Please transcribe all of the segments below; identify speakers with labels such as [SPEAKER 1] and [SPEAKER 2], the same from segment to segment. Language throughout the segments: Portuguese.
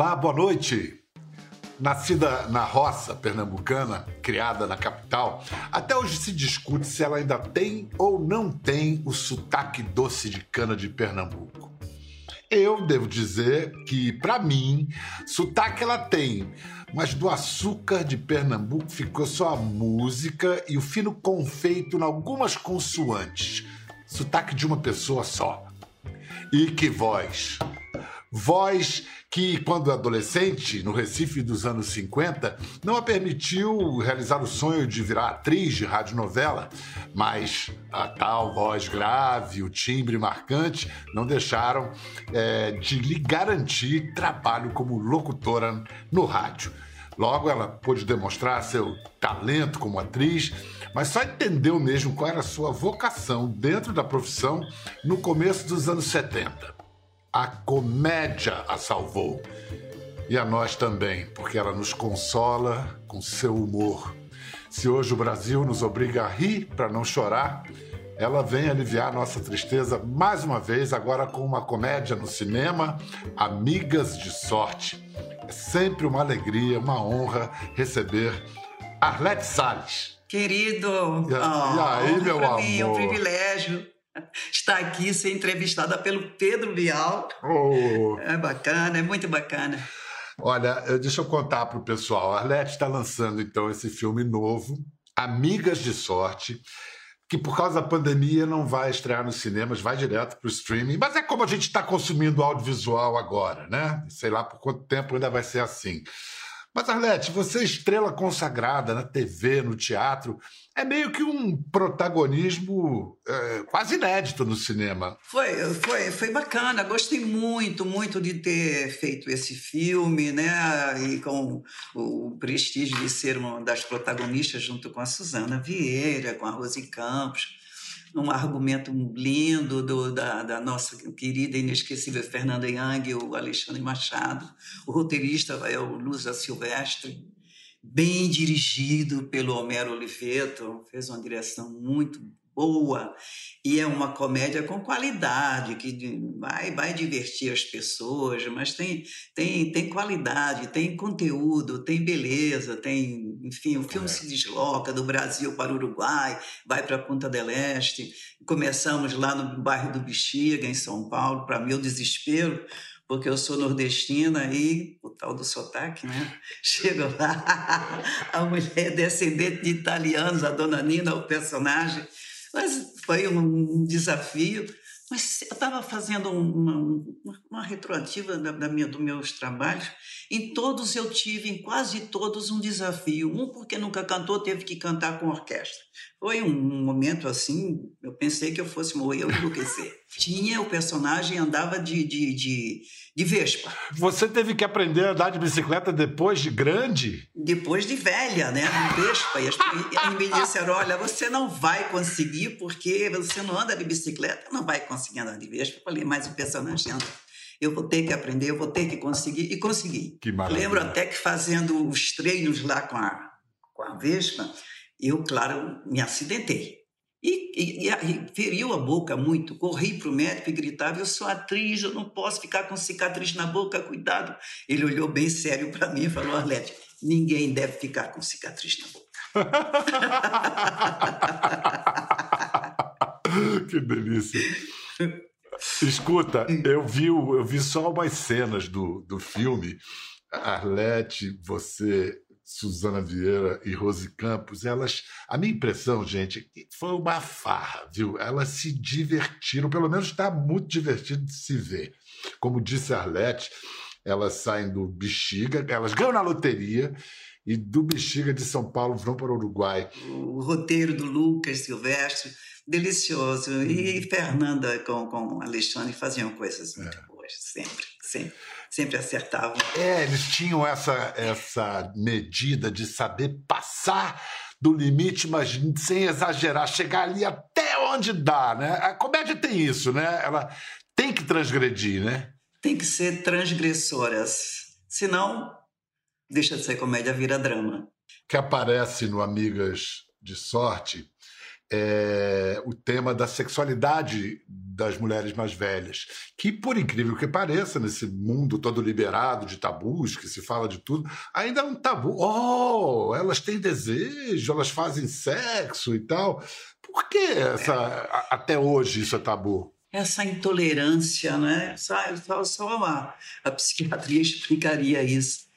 [SPEAKER 1] Olá, boa noite. Nascida na roça pernambucana, criada na capital, até hoje se discute se ela ainda tem ou não tem o sotaque doce de cana de Pernambuco. Eu devo dizer que, para mim, sotaque ela tem, mas do açúcar de Pernambuco ficou só a música e o fino confeito em algumas consoantes. Sotaque de uma pessoa só. E que voz! Voz que, quando adolescente, no Recife dos anos 50, não a permitiu realizar o sonho de virar atriz de radionovela, mas a tal voz grave, o timbre marcante, não deixaram é, de lhe garantir trabalho como locutora no rádio. Logo, ela pôde demonstrar seu talento como atriz, mas só entendeu mesmo qual era a sua vocação dentro da profissão no começo dos anos 70. A comédia a salvou. E a nós também, porque ela nos consola com seu humor. Se hoje o Brasil nos obriga a rir para não chorar, ela vem aliviar nossa tristeza mais uma vez, agora com uma comédia no cinema, Amigas de Sorte. É sempre uma alegria, uma honra receber Arlete Salles.
[SPEAKER 2] Querido,
[SPEAKER 1] e, oh, e aí, meu amor?
[SPEAKER 2] Mim, é um privilégio estar aqui, ser entrevistada pelo Pedro Bial.
[SPEAKER 1] Oh.
[SPEAKER 2] É bacana, é muito bacana.
[SPEAKER 1] Olha, deixa eu contar para o pessoal. A Arlete está lançando então esse filme novo, Amigas de Sorte, que por causa da pandemia não vai estrear nos cinemas, vai direto para o streaming. Mas é como a gente está consumindo audiovisual agora, né? Sei lá por quanto tempo ainda vai ser assim. Mas, Arlete, você é estrela consagrada na TV, no teatro, é meio que um protagonismo é, quase inédito no cinema.
[SPEAKER 2] Foi, foi, foi bacana, gostei muito, muito de ter feito esse filme, né? E com o prestígio de ser uma das protagonistas junto com a Suzana Vieira, com a Rose Campos um argumento lindo do, da, da, nossa querida e inesquecível Fernanda Young, o Alexandre Machado. O roteirista é o Lusa Silvestre, bem dirigido pelo Homero Oliveto, fez uma direção muito boa e é uma comédia com qualidade que vai, vai divertir as pessoas, mas tem, tem, tem qualidade, tem conteúdo, tem beleza, tem, enfim, o filme é. se desloca do Brasil para o Uruguai, vai para a Punta del Este. Começamos lá no bairro do Bexiga, em São Paulo, para meu desespero, porque eu sou nordestina e o tal do sotaque, né? Chego lá, a mulher é descendente de italianos, a dona Nina, o personagem, mas foi um desafio. Mas eu estava fazendo uma, uma retroativa da, da minha, dos meus trabalhos. Em todos eu tive, em quase todos, um desafio. Um porque nunca cantou, teve que cantar com orquestra. Foi um momento assim, eu pensei que eu fosse morrer ou enlouquecer. Tinha o personagem andava de, de, de, de Vespa.
[SPEAKER 1] Você teve que aprender a andar de bicicleta depois de grande?
[SPEAKER 2] Depois de velha, né? Vespa. E as me disseram: olha, você não vai conseguir porque você não anda de bicicleta, não vai conseguir andar de Vespa. Eu falei, mas o personagem anda eu vou ter que aprender, eu vou ter que conseguir, e consegui.
[SPEAKER 1] Que maravilha.
[SPEAKER 2] Lembro até que fazendo os treinos lá com a, com a Vespa, eu, claro, me acidentei. E, e, e, feriu a boca muito. Corri para o médico e gritava: Eu sou atriz, eu não posso ficar com cicatriz na boca, cuidado. Ele olhou bem sério para mim e falou: Arlete, ninguém deve ficar com cicatriz na boca.
[SPEAKER 1] que delícia. Escuta, eu vi, eu vi só umas cenas do, do filme. Arlete, você Suzana Vieira e Rose Campos, elas, a minha impressão, gente, foi uma farra, viu? Elas se divertiram, pelo menos está muito divertido de se ver. Como disse a Arlete, elas saem do Bexiga, elas ganham na loteria e do Bexiga de São Paulo vão para o Uruguai.
[SPEAKER 2] O roteiro do Lucas Silvestre, delicioso. E hum. Fernanda com, com Alexandre faziam coisas muito é. boas, sempre, sempre sempre acertavam.
[SPEAKER 1] É, eles tinham essa, essa medida de saber passar do limite, mas sem exagerar, chegar ali até onde dá, né? A comédia tem isso, né? Ela tem que transgredir, né?
[SPEAKER 2] Tem que ser transgressoras. Senão, deixa de ser comédia, vira drama.
[SPEAKER 1] Que aparece no Amigas de Sorte é o tema da sexualidade das mulheres mais velhas, que, por incrível que pareça, nesse mundo todo liberado de tabus, que se fala de tudo, ainda é um tabu. Oh, elas têm desejo, elas fazem sexo e tal. Por que essa, até hoje isso é tabu?
[SPEAKER 2] Essa intolerância, né? Só, só, só a, a psiquiatria explicaria isso.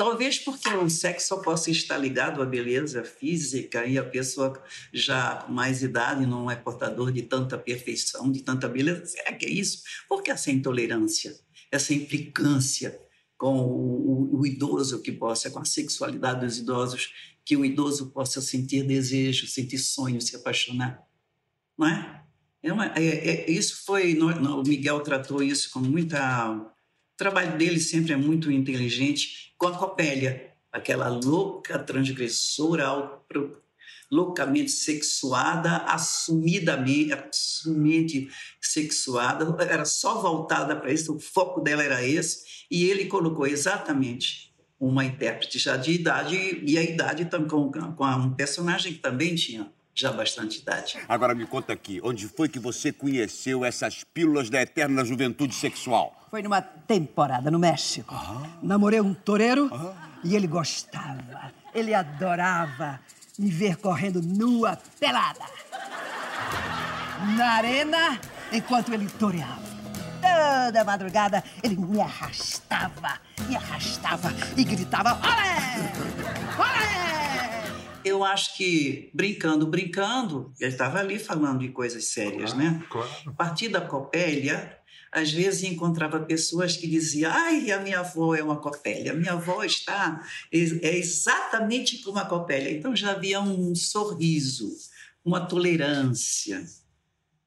[SPEAKER 2] Talvez porque o sexo só possa estar ligado à beleza física e a pessoa já com mais idade não é portador de tanta perfeição, de tanta beleza. Será que é isso? Por que essa intolerância, essa implicância com o, o, o idoso que possa, com a sexualidade dos idosos, que o idoso possa sentir desejo, sentir sonho, se apaixonar? Não é? É, uma, é, é isso foi. No, o Miguel tratou isso com muita trabalho dele sempre é muito inteligente, com a Copélia, aquela louca transgressora, loucamente sexuada, assumidamente, assumidamente sexuada, era só voltada para isso, o foco dela era esse, e ele colocou exatamente uma intérprete já de idade, e a idade com, com um personagem que também tinha já bastante idade.
[SPEAKER 3] Agora me conta aqui, onde foi que você conheceu essas pílulas da eterna juventude sexual?
[SPEAKER 4] Foi numa temporada no México. Ah. Namorei um toureiro ah. e ele gostava, ele adorava me ver correndo nua, pelada. Na arena, enquanto ele toreava. Toda madrugada ele me arrastava, me arrastava e gritava: Olé! Olé!
[SPEAKER 2] Eu acho que brincando, brincando, ele estava ali falando de coisas sérias, claro, né? Claro. A partir da Copélia, às vezes encontrava pessoas que diziam: ai, a minha avó é uma copélia, a minha avó está é exatamente como a copélia. Então já havia um sorriso, uma tolerância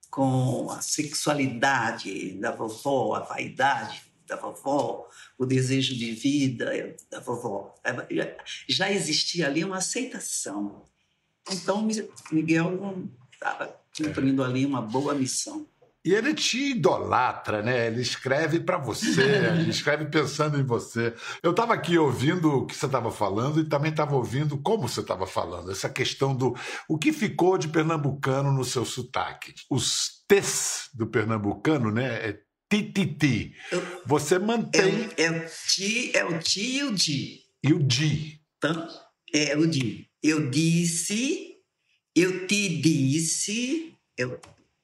[SPEAKER 2] com a sexualidade da vovó, a vaidade da vovó, o desejo de vida da vovó. Já existia ali uma aceitação. Então Miguel estava cumprindo ali uma boa missão.
[SPEAKER 1] E ele te idolatra, né? Ele escreve para você, ele escreve pensando em você. Eu estava aqui ouvindo o que você estava falando e também estava ouvindo como você estava falando. Essa questão do o que ficou de pernambucano no seu sotaque. Os T's do pernambucano, né? É tititi. Você mantém.
[SPEAKER 2] É, é, o ti, é o ti e o di.
[SPEAKER 1] E o di.
[SPEAKER 2] Então, é o di. Eu disse, eu te disse, eu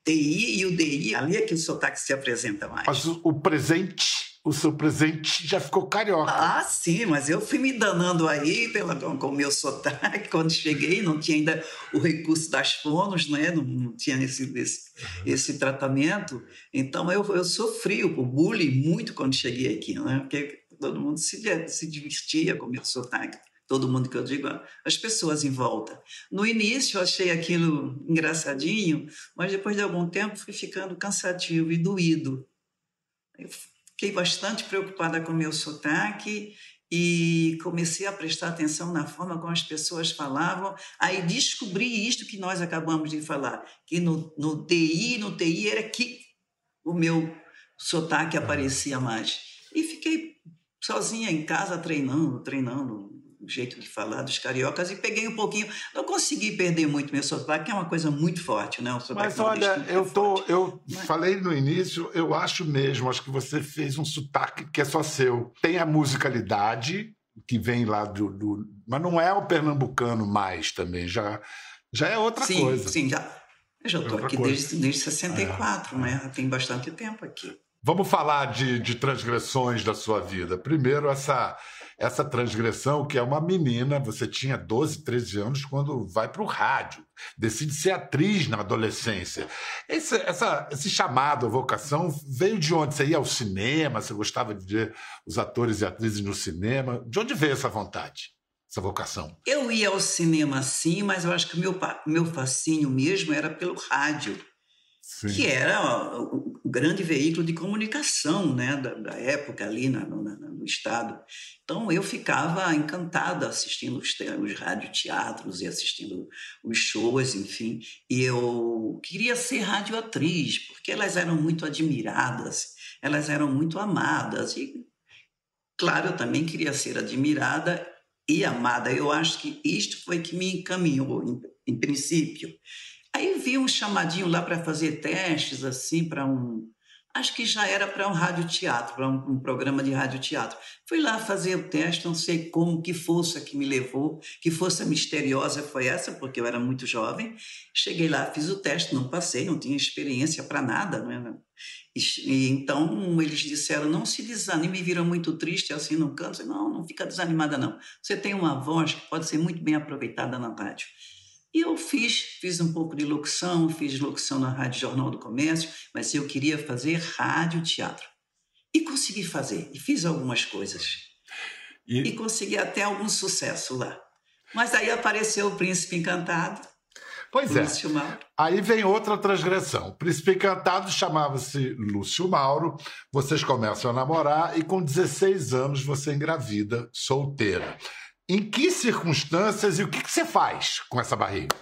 [SPEAKER 2] TI e o DI, ali é que o sotaque se apresenta mais.
[SPEAKER 1] Mas o, presente, o seu presente já ficou carioca.
[SPEAKER 2] Ah, sim, mas eu fui me danando aí pela, com o meu sotaque. Quando cheguei, não tinha ainda o recurso das fonos, né? não, não tinha esse, esse, esse tratamento. Então eu, eu sofri o bullying muito quando cheguei aqui, né? porque todo mundo se, se divertia com o meu sotaque todo mundo que eu digo, as pessoas em volta. No início eu achei aquilo engraçadinho, mas depois de algum tempo fui ficando cansativo e doído. Eu fiquei bastante preocupada com meu sotaque e comecei a prestar atenção na forma como as pessoas falavam. Aí descobri isto que nós acabamos de falar, que no, no no TI era que o meu sotaque aparecia mais. E fiquei sozinha em casa treinando, treinando, jeito de falar dos cariocas e peguei um pouquinho. Não consegui perder muito meu sotaque, que é uma coisa muito forte, né?
[SPEAKER 1] Mas olha, eu é tô, eu Mas... falei no início, eu acho mesmo, acho que você fez um sotaque que é só seu. Tem a musicalidade que vem lá do, do mas não é o pernambucano mais também, já já é outra
[SPEAKER 2] sim,
[SPEAKER 1] coisa.
[SPEAKER 2] Sim, já. Eu já estou é aqui desde, desde 64, é, né? Tem bastante tempo aqui.
[SPEAKER 1] Vamos falar de, de transgressões da sua vida. Primeiro, essa essa transgressão, que é uma menina, você tinha 12, 13 anos quando vai para o rádio, decide ser atriz na adolescência. Esse, essa, esse chamado, vocação, veio de onde? Você ia ao cinema, você gostava de ver os atores e atrizes no cinema? De onde veio essa vontade? Essa vocação?
[SPEAKER 2] Eu ia ao cinema sim, mas eu acho que o meu, meu fascínio mesmo era pelo rádio. Sim. que era o, grande veículo de comunicação né, da, da época ali na, no, no, Estado. Então eu ficava encantada assistindo os, os radioteatros e assistindo os shows, enfim. E eu queria ser radioatriz, porque elas eram muito admiradas, elas eram muito amadas. E, claro, eu também queria ser admirada e amada. Eu acho que isto foi que me encaminhou, em, em princípio. Aí vi um chamadinho lá para fazer testes, assim, para um. Acho que já era para um radioteatro, para um, um, programa de radioteatro. Fui lá fazer o teste, não sei como, que força que me levou, que força misteriosa foi essa, porque eu era muito jovem. Cheguei lá, fiz o teste, não passei, não tinha experiência para nada. Não é? E, então eles disseram: não se desanime, me viram muito triste assim no canto. Não, não fica desanimada, não. Você tem uma voz que pode ser muito bem aproveitada na rádio. E eu fiz, fiz um pouco de locução, fiz locução na Rádio Jornal do Comércio, mas eu queria fazer rádio teatro. E consegui fazer, e fiz algumas coisas. E, e consegui até algum sucesso lá. Mas aí apareceu o Príncipe Encantado.
[SPEAKER 1] Pois é. Lúcio Mauro. Aí vem outra transgressão. O Príncipe Encantado chamava-se Lúcio Mauro. Vocês começam a namorar e com 16 anos você engravida, solteira. Em que circunstâncias e o que, que você faz com essa barriga?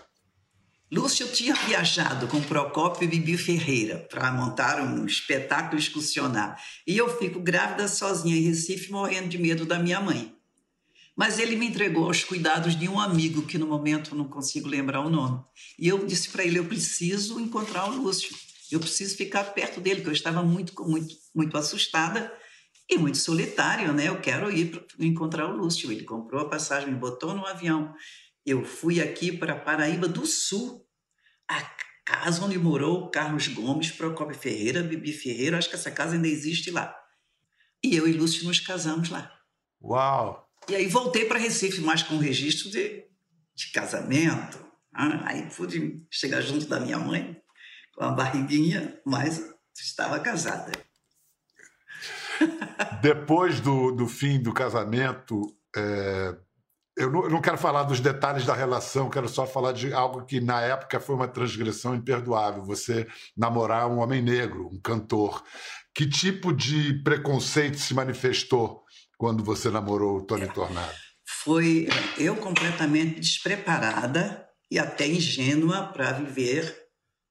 [SPEAKER 2] Lúcio tinha viajado com Procópio e Bibi Ferreira para montar um espetáculo excursionar. E eu fico grávida sozinha em Recife, morrendo de medo da minha mãe. Mas ele me entregou aos cuidados de um amigo, que no momento não consigo lembrar o nome. E eu disse para ele: eu preciso encontrar o Lúcio. Eu preciso ficar perto dele, porque eu estava muito, muito, muito assustada e muito solitário, né? Eu quero ir encontrar o Lúcio. Ele comprou a passagem, me botou no avião. Eu fui aqui para Paraíba do Sul, a casa onde morou Carlos Gomes, Procopio Ferreira, Bibi Ferreira. Acho que essa casa ainda existe lá. E eu e Lúcio nos casamos lá.
[SPEAKER 1] Uau!
[SPEAKER 2] E aí voltei para Recife, mais com registro de, de casamento. Ah, aí pude chegar junto da minha mãe, com a barriguinha, mas estava casada.
[SPEAKER 1] Depois do, do fim do casamento, é, eu, não, eu, não, quero falar dos detalhes da relação, quero só falar de algo que na época foi uma transgressão imperdoável: você namorar um homem negro, um cantor. Que tipo de preconceito se manifestou quando você namorou o Tony Tornado?
[SPEAKER 2] Foi eu completamente despreparada e até ingênua para viver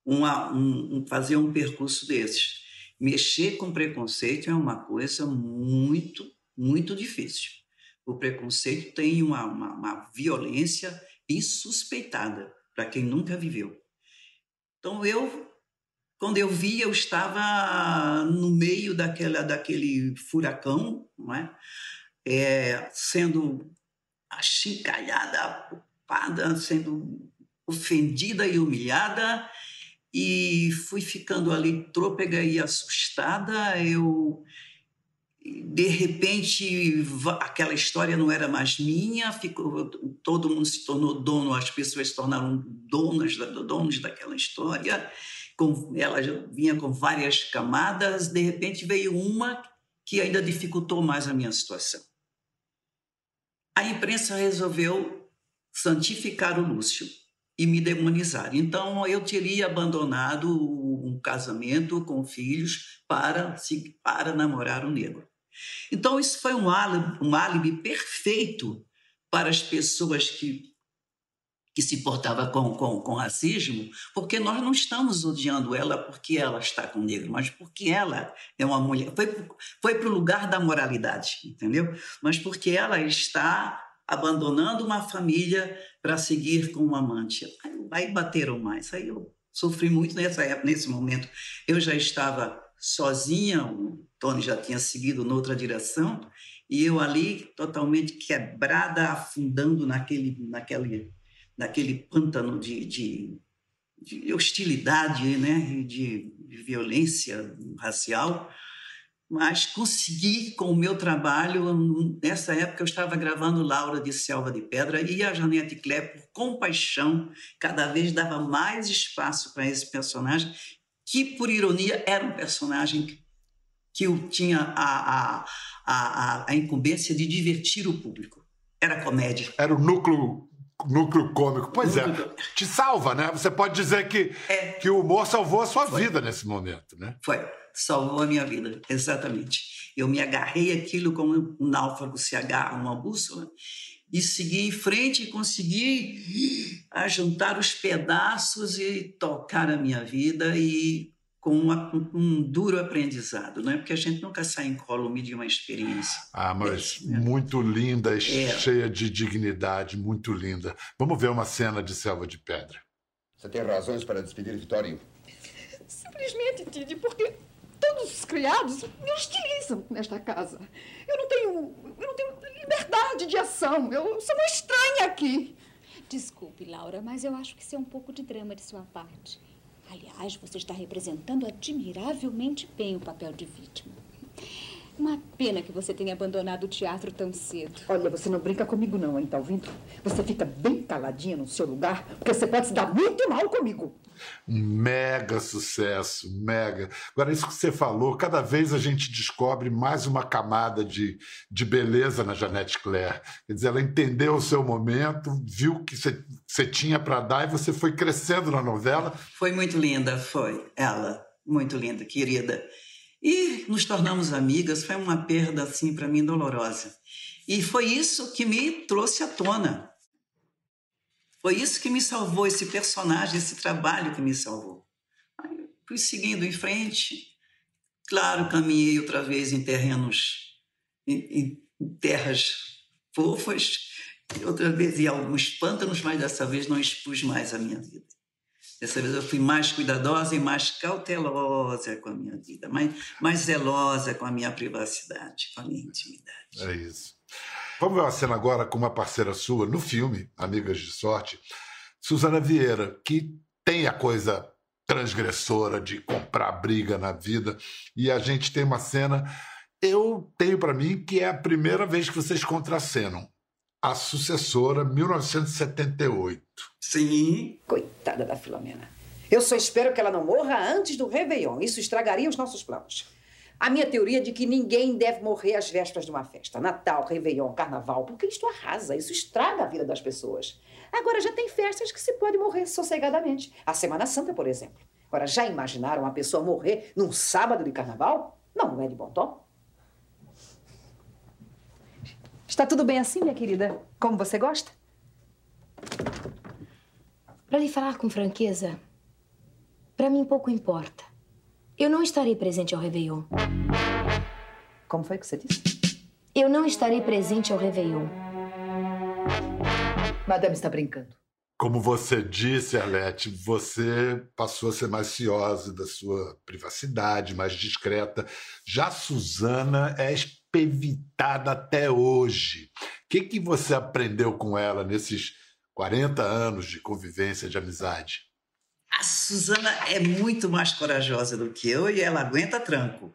[SPEAKER 2] uma, um, fazer um percurso desses. Mexer com preconceito é uma coisa muito, muito difícil. O preconceito tem uma, uma, uma violência insuspeitada para quem nunca viveu. Então eu, quando eu vi, eu estava no meio daquela, daquele furacão, não é? É, sendo achincalhada, apupada, sendo ofendida e humilhada e fui ficando ali trôpega e assustada. Eu de repente aquela história não era mais minha, ficou, todo mundo se tornou dono, as pessoas se tornaram donas, donos daquela história. Com, ela vinha com várias camadas, de repente veio uma que ainda dificultou mais a minha situação. A imprensa resolveu santificar o Lúcio e me demonizar. Então eu teria abandonado um casamento com filhos para para namorar o negro. Então isso foi um álibi, um álibi perfeito para as pessoas que que se portava com, com, com racismo, porque nós não estamos odiando ela porque ela está com negro, mas porque ela é uma mulher. Foi, foi para o lugar da moralidade, entendeu? Mas porque ela está abandonando uma família para seguir com um amante. Aí, bateram mais. Aí eu sofri muito nessa época, nesse momento. Eu já estava sozinha, o Tony já tinha seguido noutra direção, e eu ali totalmente quebrada, afundando naquele, naquele, naquele pântano de, de, de hostilidade, né? de, de violência racial mas consegui com o meu trabalho. Nessa época eu estava gravando Laura de Selva de Pedra e a Janete Clé, por compaixão, cada vez dava mais espaço para esse personagem, que por ironia era um personagem que tinha a, a, a, a incumbência de divertir o público. Era comédia.
[SPEAKER 1] Era o núcleo núcleo cômico. Pois é, é, te salva, né? Você pode dizer que, é. que o humor salvou a sua Foi. vida nesse momento, né?
[SPEAKER 2] Foi salvou a minha vida, exatamente. Eu me agarrei aquilo como um náufrago se agarra a uma bússola e segui em frente e consegui juntar os pedaços e tocar a minha vida e com uma, um duro aprendizado, não é? Porque a gente nunca sai incólume de uma experiência.
[SPEAKER 1] Ah, mas é, muito linda, é. cheia de dignidade, muito linda. Vamos ver uma cena de Selva de Pedra.
[SPEAKER 3] Você tem razões para despedir Vitório?
[SPEAKER 5] Simplesmente, Tide, porque todos os criados me hostilizam nesta casa. Eu não tenho, eu não tenho liberdade de ação. Eu sou uma estranha aqui.
[SPEAKER 6] Desculpe, Laura, mas eu acho que isso é um pouco de drama de sua parte. Aliás, você está representando admiravelmente bem o papel de vítima. Uma pena que você tenha abandonado o teatro tão cedo.
[SPEAKER 5] Olha, você não brinca comigo não, hein, tá ouvindo? Você fica bem caladinha no seu lugar, porque você pode se dar muito mal comigo.
[SPEAKER 1] Um mega sucesso, mega. Agora, isso que você falou, cada vez a gente descobre mais uma camada de, de beleza na Janete Claire. Quer dizer, ela entendeu o seu momento, viu o que você, você tinha para dar e você foi crescendo na novela.
[SPEAKER 2] Foi muito linda, foi. Ela, muito linda, querida. E nos tornamos amigas, foi uma perda, assim, para mim, dolorosa. E foi isso que me trouxe à tona. Foi isso que me salvou, esse personagem, esse trabalho que me salvou. Aí fui seguindo em frente. Claro, caminhei outra vez em terrenos, em, em terras fofas, outra vez em alguns pântanos, mas dessa vez não expus mais a minha vida. Dessa vez eu fui mais cuidadosa e mais cautelosa com a minha vida, mais, mais zelosa com a minha privacidade, com a minha intimidade.
[SPEAKER 1] É isso. Vamos ver uma cena agora com uma parceira sua no filme Amigas de Sorte, Suzana Vieira, que tem a coisa transgressora de comprar briga na vida, e a gente tem uma cena. Eu tenho para mim que é a primeira vez que vocês contracenam. A sucessora, 1978.
[SPEAKER 2] Sim.
[SPEAKER 4] Coitada da Filomena. Eu só espero que ela não morra antes do Réveillon. Isso estragaria os nossos planos. A minha teoria é de que ninguém deve morrer às vésperas de uma festa. Natal, Réveillon, Carnaval. Porque isto arrasa, isso estraga a vida das pessoas. Agora já tem festas que se pode morrer sossegadamente. A Semana Santa, por exemplo. Agora, já imaginaram uma pessoa morrer num sábado de carnaval? Não, não é de bom tom. Está tudo bem assim, minha querida? Como você gosta?
[SPEAKER 7] Para lhe falar com franqueza, para mim pouco importa. Eu não estarei presente ao Réveillon.
[SPEAKER 4] Como foi que você disse?
[SPEAKER 7] Eu não estarei presente ao Réveillon.
[SPEAKER 4] Madame está brincando.
[SPEAKER 1] Como você disse, Arlete, você passou a ser mais ciosa da sua privacidade, mais discreta. Já Suzana é espevitada até hoje. O que, que você aprendeu com ela nesses 40 anos de convivência, de amizade?
[SPEAKER 2] A Suzana é muito mais corajosa do que eu e ela aguenta tranco.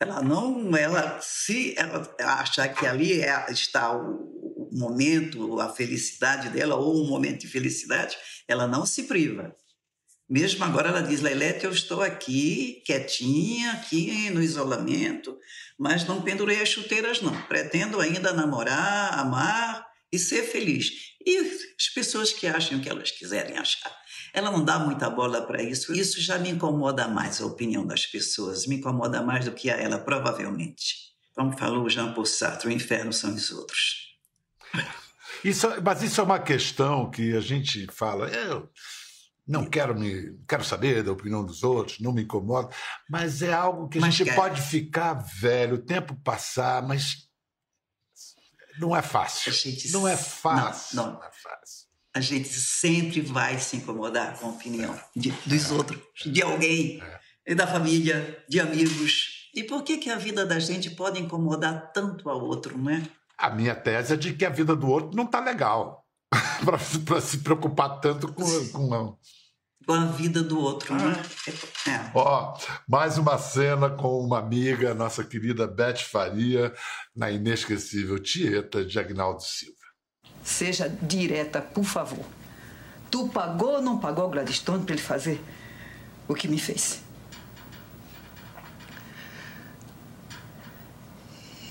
[SPEAKER 2] Ela não, ela se ela achar que ali é, está o, o momento, a felicidade dela ou um momento de felicidade, ela não se priva. Mesmo agora ela diz, Lelete, eu estou aqui, quietinha, aqui no isolamento, mas não pendurei as chuteiras não. Pretendo ainda namorar, amar e ser feliz. E as pessoas que acham o que elas quiserem achar. Ela não dá muita bola para isso. Isso já me incomoda mais, a opinião das pessoas. Me incomoda mais do que a ela, provavelmente. Como falou Jean Paul Sartre, o inferno são os outros.
[SPEAKER 1] Isso, mas isso é uma questão que a gente fala. Eu não quero me quero saber da opinião dos outros, não me incomoda, mas é algo que a
[SPEAKER 2] Mas
[SPEAKER 1] gente
[SPEAKER 2] quer.
[SPEAKER 1] pode ficar velho, o tempo passar, mas não é fácil.
[SPEAKER 2] Gente
[SPEAKER 1] Não é fácil.
[SPEAKER 2] não, não.
[SPEAKER 1] é fácil.
[SPEAKER 2] A gente sempre vai se incomodar com a opinião de- dos outros, de alguém, e da família, de amigos. E por que, que a vida da gente pode incomodar tanto ao outro, não é?
[SPEAKER 1] A minha tese é de que a vida do outro não tá legal para se preocupar tanto com, com a...
[SPEAKER 2] Com a vida do outro, não é? É.
[SPEAKER 1] Ó, mais uma cena com uma amiga, nossa querida Beth Faria, na inesquecível Tieta de Agnaldo Silva.
[SPEAKER 4] Seja direta, por favor. Tu pagou ou não pagou Gladstone para ele fazer o que me fez?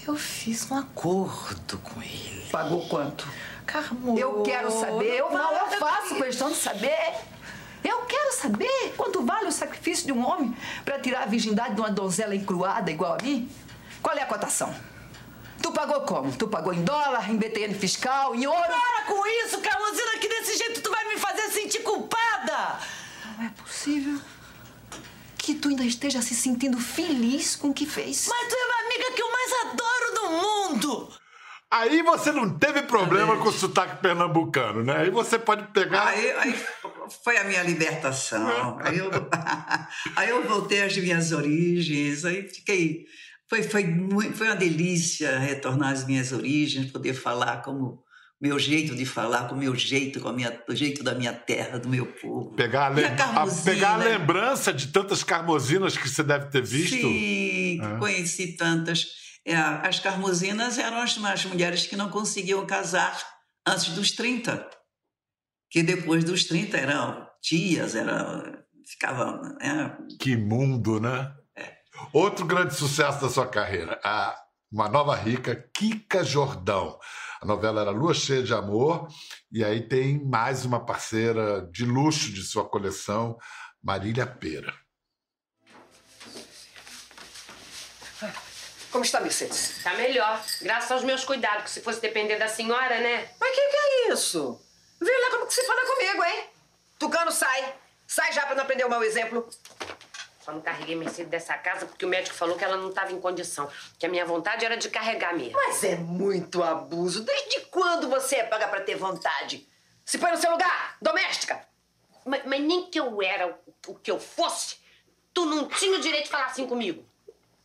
[SPEAKER 8] Eu fiz um acordo com ele.
[SPEAKER 4] Pagou quanto?
[SPEAKER 8] Carmo.
[SPEAKER 4] Eu quero saber. Eu não eu faço questão de saber. Eu quero saber quanto vale o sacrifício de um homem para tirar a virgindade de uma donzela encruada igual a mim. Qual é a cotação? Tu pagou como? Tu pagou em dólar, em BTN fiscal, em ouro?
[SPEAKER 8] Para com isso, Carmozina, que desse jeito tu vai me fazer sentir culpada!
[SPEAKER 4] Não é possível que tu ainda esteja se sentindo feliz com o que fez.
[SPEAKER 8] Mas tu é a amiga que eu mais adoro no mundo!
[SPEAKER 1] Aí você não teve problema com o sotaque pernambucano, né? Aí você pode pegar.
[SPEAKER 2] Aí, aí foi a minha libertação. Aí eu, aí eu voltei às minhas origens, aí fiquei. Foi, foi, muito, foi uma delícia retornar às minhas origens, poder falar como meu jeito de falar, com o meu jeito, com a minha, o jeito da minha terra, do meu povo.
[SPEAKER 1] Pegar a, lem-
[SPEAKER 2] a
[SPEAKER 1] pegar a lembrança de tantas carmosinas que você deve ter visto.
[SPEAKER 2] Sim,
[SPEAKER 1] É.
[SPEAKER 2] conheci tantas. É, as carmosinas eram as, as mulheres que não conseguiam casar antes dos 30. Que depois dos 30 eram tias, eram, ficavam. né?
[SPEAKER 1] Que mundo, né? Outro grande sucesso da sua carreira, a uma nova rica, Kika Jordão. A novela era Lua Cheia de Amor, e aí tem mais uma parceira de luxo de sua coleção, Marília Pera.
[SPEAKER 4] Como está, Mercedes?
[SPEAKER 9] Tá melhor, graças aos meus cuidados, que se fosse depender da senhora, né?
[SPEAKER 4] Mas que que é isso? Vê lá como que você fala comigo, hein? Tucano, sai. Sai já pra não aprender o mau exemplo.
[SPEAKER 9] Só não carreguei Mercedes dessa casa porque o médico falou que ela não estava em condição. Que a minha vontade era de carregar mesmo.
[SPEAKER 4] Mas é muito abuso. Desde quando você é paga pra ter vontade? Se põe no seu lugar, doméstica.
[SPEAKER 9] Mas, mas nem que eu era o, o que eu fosse, tu não tinha o direito de falar assim comigo.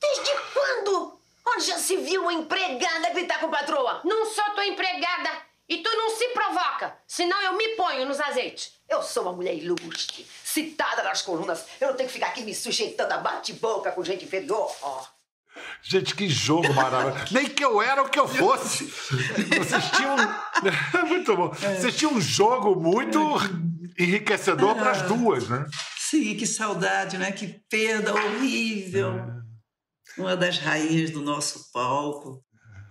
[SPEAKER 4] Desde quando? Onde já se viu uma empregada gritar com patroa?
[SPEAKER 9] Não sou tua empregada e tu não se provoca, senão eu me ponho nos azeites.
[SPEAKER 4] Eu sou uma mulher ilustre, citada nas colunas. Eu não tenho que ficar aqui me sujeitando a bate-boca com gente inferior. Ó.
[SPEAKER 1] Gente, que jogo maravilhoso. Nem que eu era o que eu fosse. Vocês tinham. muito bom. Vocês tinham um jogo muito enriquecedor para as duas, né?
[SPEAKER 2] Sim, que saudade, né? Que perda horrível. Uma das rainhas do nosso palco.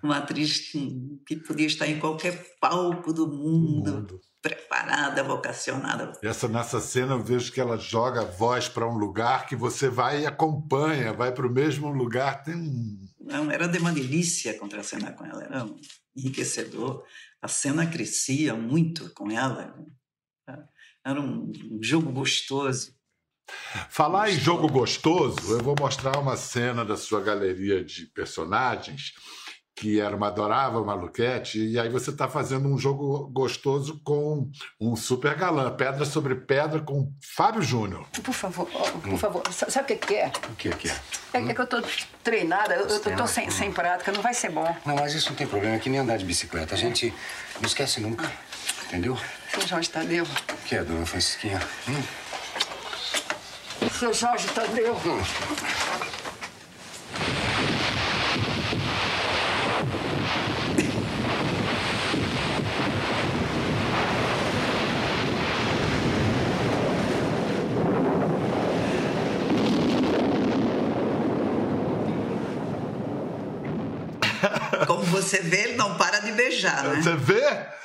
[SPEAKER 2] Uma atriz que, que podia estar em qualquer palco do mundo, preparada, vocacionada.
[SPEAKER 1] Essa, nessa cena eu vejo que ela joga a voz para um lugar que você vai e acompanha, vai para o mesmo lugar. Tem um.
[SPEAKER 2] Não, era de uma delícia contracenar com ela, era um enriquecedor. A cena crescia muito com ela. Era um um jogo gostoso.
[SPEAKER 1] Falar em jogo gostoso, eu vou mostrar uma cena da sua galeria de personagens, que era uma adorável maluquete, e aí você está fazendo um jogo gostoso com um super galã, pedra sobre pedra, com Fábio Júnior.
[SPEAKER 4] Por favor, por favor. Sa- Sabe o que que é?
[SPEAKER 10] O que que é?
[SPEAKER 4] É, é que eu tô treinada, eu, eu tô sem, sem prática, não vai ser bom.
[SPEAKER 10] Não, mas isso não tem problema, é que nem andar de bicicleta. A gente não esquece nunca. Entendeu?
[SPEAKER 4] Seu Jorge Tadeu.
[SPEAKER 10] O que é, dona Francisquinha? Hum?
[SPEAKER 4] Seu Jorge Tadeu.
[SPEAKER 2] Como você vê, ele não para de beijar, né?
[SPEAKER 1] Você vê?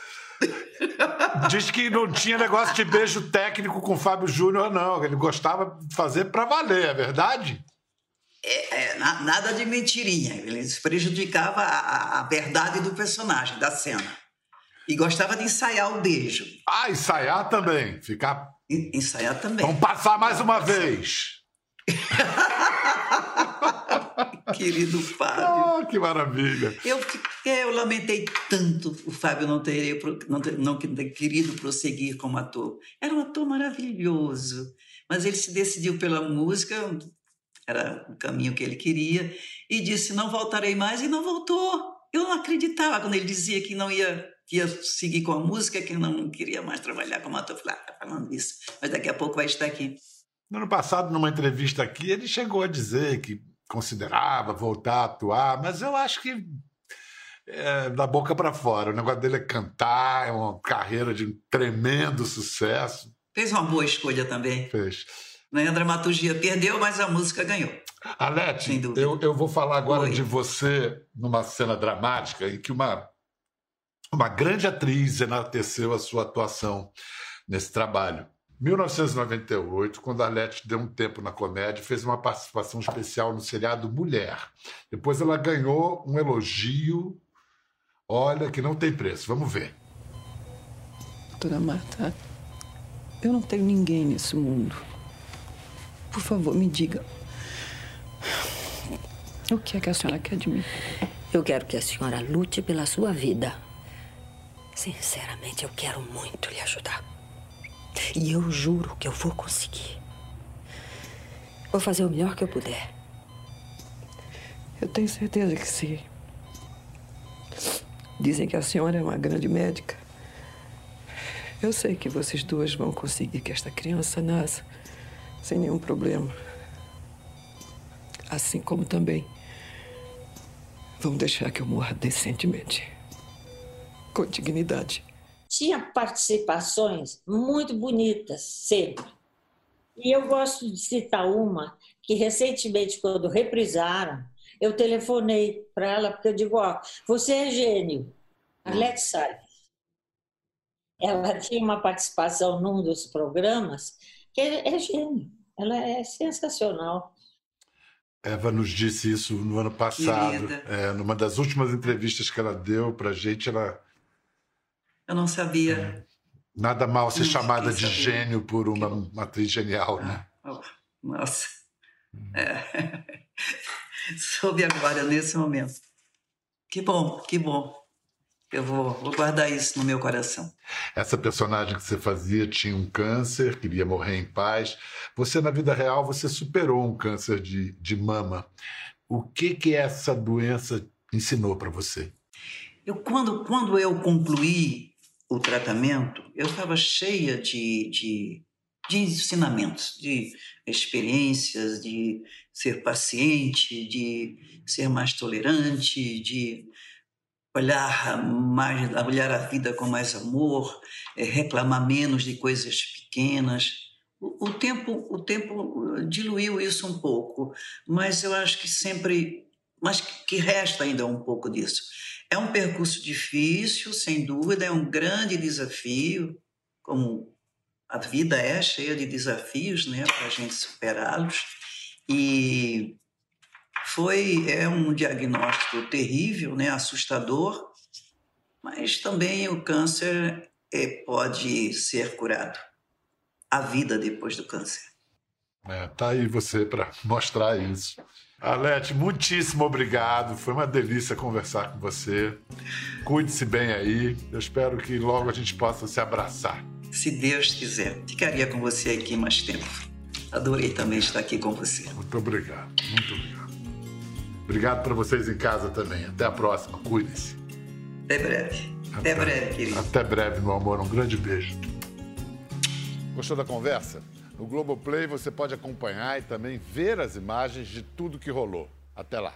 [SPEAKER 1] Diz que não tinha negócio de beijo técnico com Fábio Júnior, não. Ele gostava de fazer para valer, é verdade?
[SPEAKER 2] É, na- nada de mentirinha. Ele prejudicava a, a- verdade do personagem, da cena. E gostava de ensaiar o beijo.
[SPEAKER 1] Ah, ensaiar também. Ficar.
[SPEAKER 2] En- Ensaiar também.
[SPEAKER 1] Vamos passar mais uma vez.
[SPEAKER 2] Querido Fábio.
[SPEAKER 1] Ah, que maravilha.
[SPEAKER 2] Eu, é, eu lamentei tanto o Fábio não ter, não ter, não ter querido prosseguir como ator. Era um ator maravilhoso, mas ele se decidiu pela música, era o caminho que ele queria, e disse: Não voltarei mais, e não voltou. Eu não acreditava quando ele dizia que não ia, que ia seguir com a música, que não queria mais trabalhar como ator. Eu falei: Ah, tá falando isso, mas daqui a pouco vai estar aqui.
[SPEAKER 1] No ano passado, numa entrevista aqui, ele chegou a dizer que considerava voltar a atuar, mas eu acho que é, da boca para fora. O negócio dele é cantar, é uma carreira de tremendo sucesso.
[SPEAKER 2] Fez uma boa escolha também.
[SPEAKER 1] Fez.
[SPEAKER 2] Né? A dramaturgia perdeu, mas a música ganhou.
[SPEAKER 1] Alete, eu, eu vou falar agora
[SPEAKER 2] Oi.
[SPEAKER 1] de você numa cena dramática em que uma, uma grande atriz enalteceu a sua atuação nesse trabalho. 1998, quando a deu um tempo na comédia, fez uma participação especial no seriado Mulher. Depois ela ganhou um elogio, olha, que não tem preço. Vamos ver.
[SPEAKER 11] Doutora Marta, eu não tenho ninguém nesse mundo. Por favor, me diga. O que é que a senhora quer de mim?
[SPEAKER 12] Eu quero que a senhora lute pela sua vida. Sinceramente, eu quero muito lhe ajudar. E eu juro que eu vou conseguir. Vou fazer o melhor que eu puder.
[SPEAKER 11] Eu tenho certeza que sim. Dizem que a senhora é uma grande médica. Eu sei que vocês duas vão conseguir que esta criança nasça sem nenhum problema. Assim como também vão deixar que eu morra decentemente, com dignidade.
[SPEAKER 13] Tinha participações muito bonitas, sempre. E eu gosto de citar uma que recentemente, quando reprisaram, eu telefonei para ela, porque eu digo, ó, você é gênio, Alex Salles. Ela tinha uma participação num dos programas que é, é gênio, ela é sensacional.
[SPEAKER 1] Eva nos disse isso no ano passado, é, numa das últimas entrevistas que ela deu para gente, ela...
[SPEAKER 2] Eu não sabia.
[SPEAKER 1] É, nada mal ser
[SPEAKER 2] Não
[SPEAKER 1] chamada de gênio por uma, uma atriz genial, né?
[SPEAKER 2] Oh, nossa. É. Soube agora, nesse momento. Que bom, que bom. Eu vou, vou guardar isso no meu coração.
[SPEAKER 1] Essa personagem que você fazia tinha um câncer, queria morrer em paz. Você, na vida real, você superou um câncer de, de mama. O que que essa doença ensinou para você?
[SPEAKER 2] Eu, quando, quando eu concluí o tratamento, eu estava cheia de, de, de ensinamentos, de experiências, de ser paciente, de ser mais tolerante, de olhar mais, olhar a vida com mais amor, eh, reclamar menos de coisas pequenas. O, tempo, o tempo eh, diluiu isso um pouco, mas eu acho que sempre, mas que resta ainda um pouco disso. É um percurso difícil, sem dúvida, é um grande desafio, como a vida é cheia de desafios, né, para a gente superá-los. E foi é um diagnóstico terrível, né, assustador, mas também o câncer é, pode ser curado. A vida depois do câncer.
[SPEAKER 1] É, tá aí você para mostrar isso. Alete, muitíssimo obrigado. Foi uma delícia conversar com você. Cuide-se bem aí. Eu espero que logo a gente possa se abraçar.
[SPEAKER 2] Se Deus quiser. Ficaria com você aqui mais tempo. Adorei também estar aqui com você.
[SPEAKER 1] Muito obrigado. Muito obrigado. Obrigado para vocês em casa também. Até a próxima. Cuide-se.
[SPEAKER 2] Até breve. Até breve, querido.
[SPEAKER 1] Até breve, meu amor. Um grande beijo. Gostou da conversa? No Globoplay você pode acompanhar e também ver as imagens de tudo que rolou. Até lá.